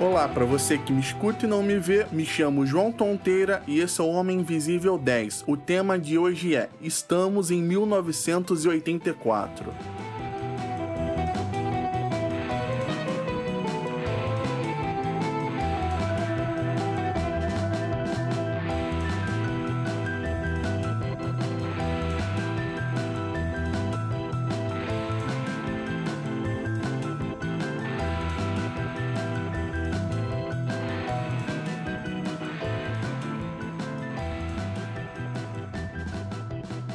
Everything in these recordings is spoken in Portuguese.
Olá, para você que me escuta e não me vê, me chamo João Tonteira e esse é o Homem Invisível 10. O tema de hoje é Estamos em 1984.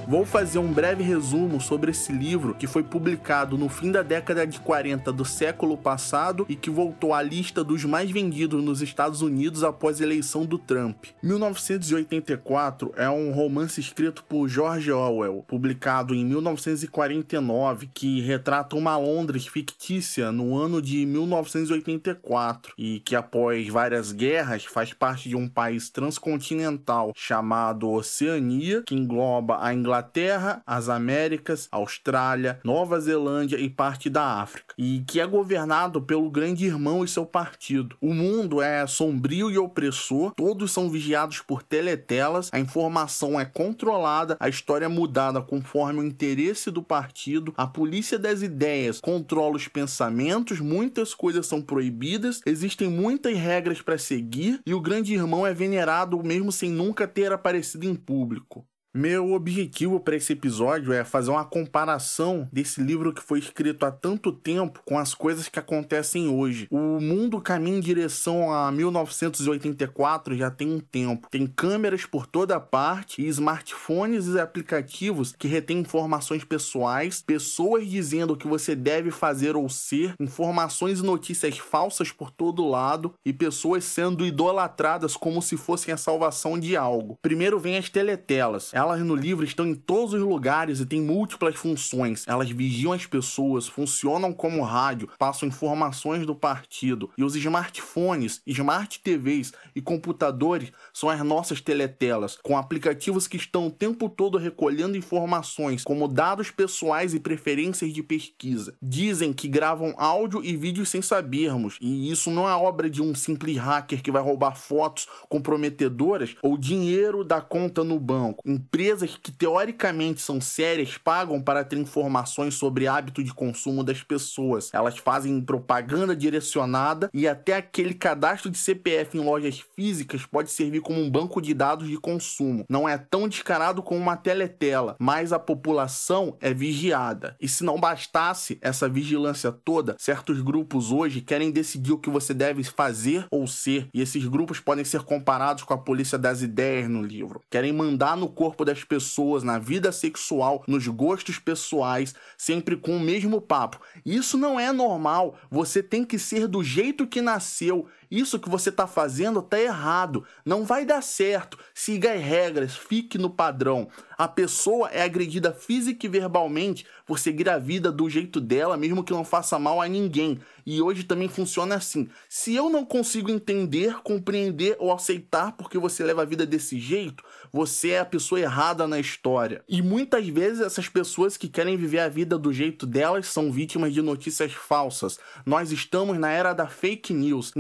Vou fazer um breve resumo sobre esse livro que foi publicado no fim da década de 40 do século passado e que voltou à lista dos mais vendidos nos Estados Unidos após a eleição do Trump. 1984 é um romance escrito por George Orwell, publicado em 1949, que retrata uma Londres fictícia no ano de 1984 e que após várias guerras faz parte de um país transcontinental chamado Oceania, que engloba a Inglaterra Inglaterra, as Américas, Austrália, Nova Zelândia e parte da África, e que é governado pelo Grande Irmão e seu partido. O mundo é sombrio e opressor, todos são vigiados por teletelas, a informação é controlada, a história é mudada conforme o interesse do partido, a polícia das ideias controla os pensamentos, muitas coisas são proibidas, existem muitas regras para seguir e o Grande Irmão é venerado mesmo sem nunca ter aparecido em público. Meu objetivo para esse episódio é fazer uma comparação desse livro que foi escrito há tanto tempo com as coisas que acontecem hoje. O mundo caminha em direção a 1984 já tem um tempo. Tem câmeras por toda parte e smartphones e aplicativos que retêm informações pessoais, pessoas dizendo o que você deve fazer ou ser, informações e notícias falsas por todo lado e pessoas sendo idolatradas como se fossem a salvação de algo. Primeiro vem as teletelas elas no livro estão em todos os lugares e têm múltiplas funções. Elas vigiam as pessoas, funcionam como rádio, passam informações do partido. E os smartphones, smart TVs e computadores são as nossas teletelas, com aplicativos que estão o tempo todo recolhendo informações, como dados pessoais e preferências de pesquisa. Dizem que gravam áudio e vídeo sem sabermos, e isso não é obra de um simples hacker que vai roubar fotos comprometedoras ou dinheiro da conta no banco empresas que teoricamente são sérias pagam para ter informações sobre hábito de consumo das pessoas. Elas fazem propaganda direcionada e até aquele cadastro de CPF em lojas físicas pode servir como um banco de dados de consumo. Não é tão descarado como uma teletela, mas a população é vigiada. E se não bastasse essa vigilância toda, certos grupos hoje querem decidir o que você deve fazer ou ser, e esses grupos podem ser comparados com a polícia das ideias no livro. Querem mandar no corpo das pessoas, na vida sexual, nos gostos pessoais, sempre com o mesmo papo. Isso não é normal. Você tem que ser do jeito que nasceu. Isso que você está fazendo está errado. Não vai dar certo. Siga as regras, fique no padrão. A pessoa é agredida física e verbalmente por seguir a vida do jeito dela, mesmo que não faça mal a ninguém. E hoje também funciona assim. Se eu não consigo entender, compreender ou aceitar porque você leva a vida desse jeito, você é a pessoa errada na história. E muitas vezes essas pessoas que querem viver a vida do jeito delas são vítimas de notícias falsas. Nós estamos na era da fake news.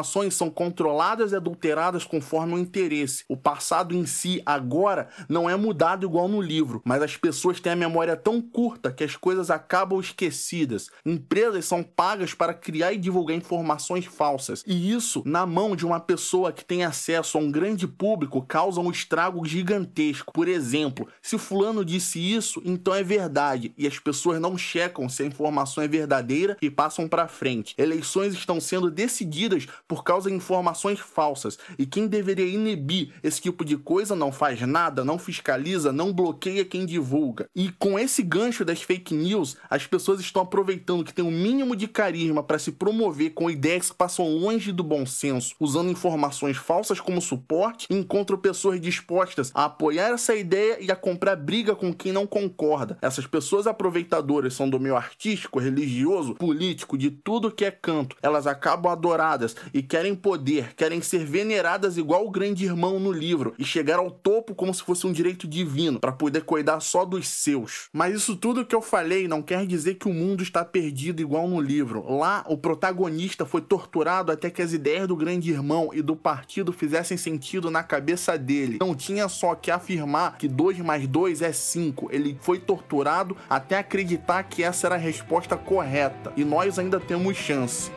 Informações são controladas e adulteradas conforme o interesse. O passado em si agora não é mudado igual no livro, mas as pessoas têm a memória tão curta que as coisas acabam esquecidas. Empresas são pagas para criar e divulgar informações falsas. E isso, na mão de uma pessoa que tem acesso a um grande público, causa um estrago gigantesco. Por exemplo, se fulano disse isso, então é verdade, e as pessoas não checam se a informação é verdadeira e passam para frente. Eleições estão sendo decididas por causa de informações falsas, e quem deveria inibir esse tipo de coisa não faz nada, não fiscaliza, não bloqueia quem divulga. E com esse gancho das fake news, as pessoas estão aproveitando que tem um mínimo de carisma para se promover com ideias que passam longe do bom senso, usando informações falsas como suporte, e encontram pessoas dispostas a apoiar essa ideia e a comprar briga com quem não concorda. Essas pessoas aproveitadoras são do meio artístico, religioso, político, de tudo que é canto. Elas acabam adoradas e e querem poder, querem ser veneradas igual o grande irmão no livro e chegar ao topo como se fosse um direito divino para poder cuidar só dos seus. Mas isso tudo que eu falei não quer dizer que o mundo está perdido igual no livro. Lá, o protagonista foi torturado até que as ideias do grande irmão e do partido fizessem sentido na cabeça dele. Não tinha só que afirmar que 2 mais 2 é 5. Ele foi torturado até acreditar que essa era a resposta correta. E nós ainda temos chance.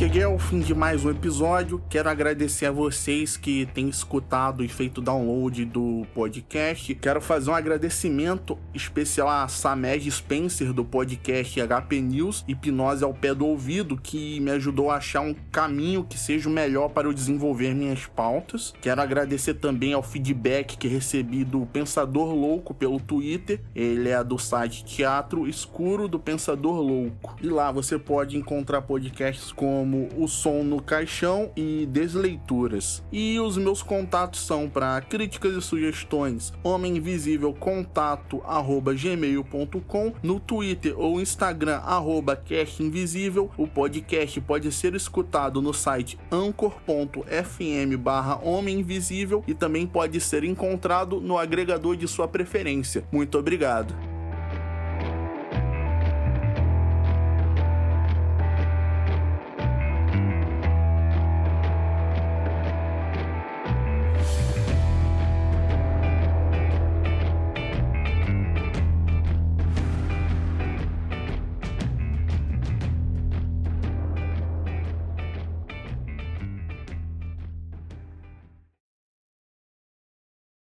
Cheguei ao fim de mais um episódio. Quero agradecer a vocês que têm escutado e feito download do podcast. Quero fazer um agradecimento especial a Samed Spencer do podcast HP News Hipnose ao pé do ouvido, que me ajudou a achar um caminho que seja o melhor para eu desenvolver minhas pautas. Quero agradecer também ao feedback que recebi do Pensador Louco pelo Twitter. Ele é do site Teatro Escuro do Pensador Louco. E lá você pode encontrar podcasts como como O Som no Caixão e Desleituras. E os meus contatos são para críticas e sugestões homem invisível contato arroba gmail.com no Twitter ou Instagram arroba Invisível. O podcast pode ser escutado no site anchor.fm barra Homem Invisível e também pode ser encontrado no agregador de sua preferência. Muito obrigado.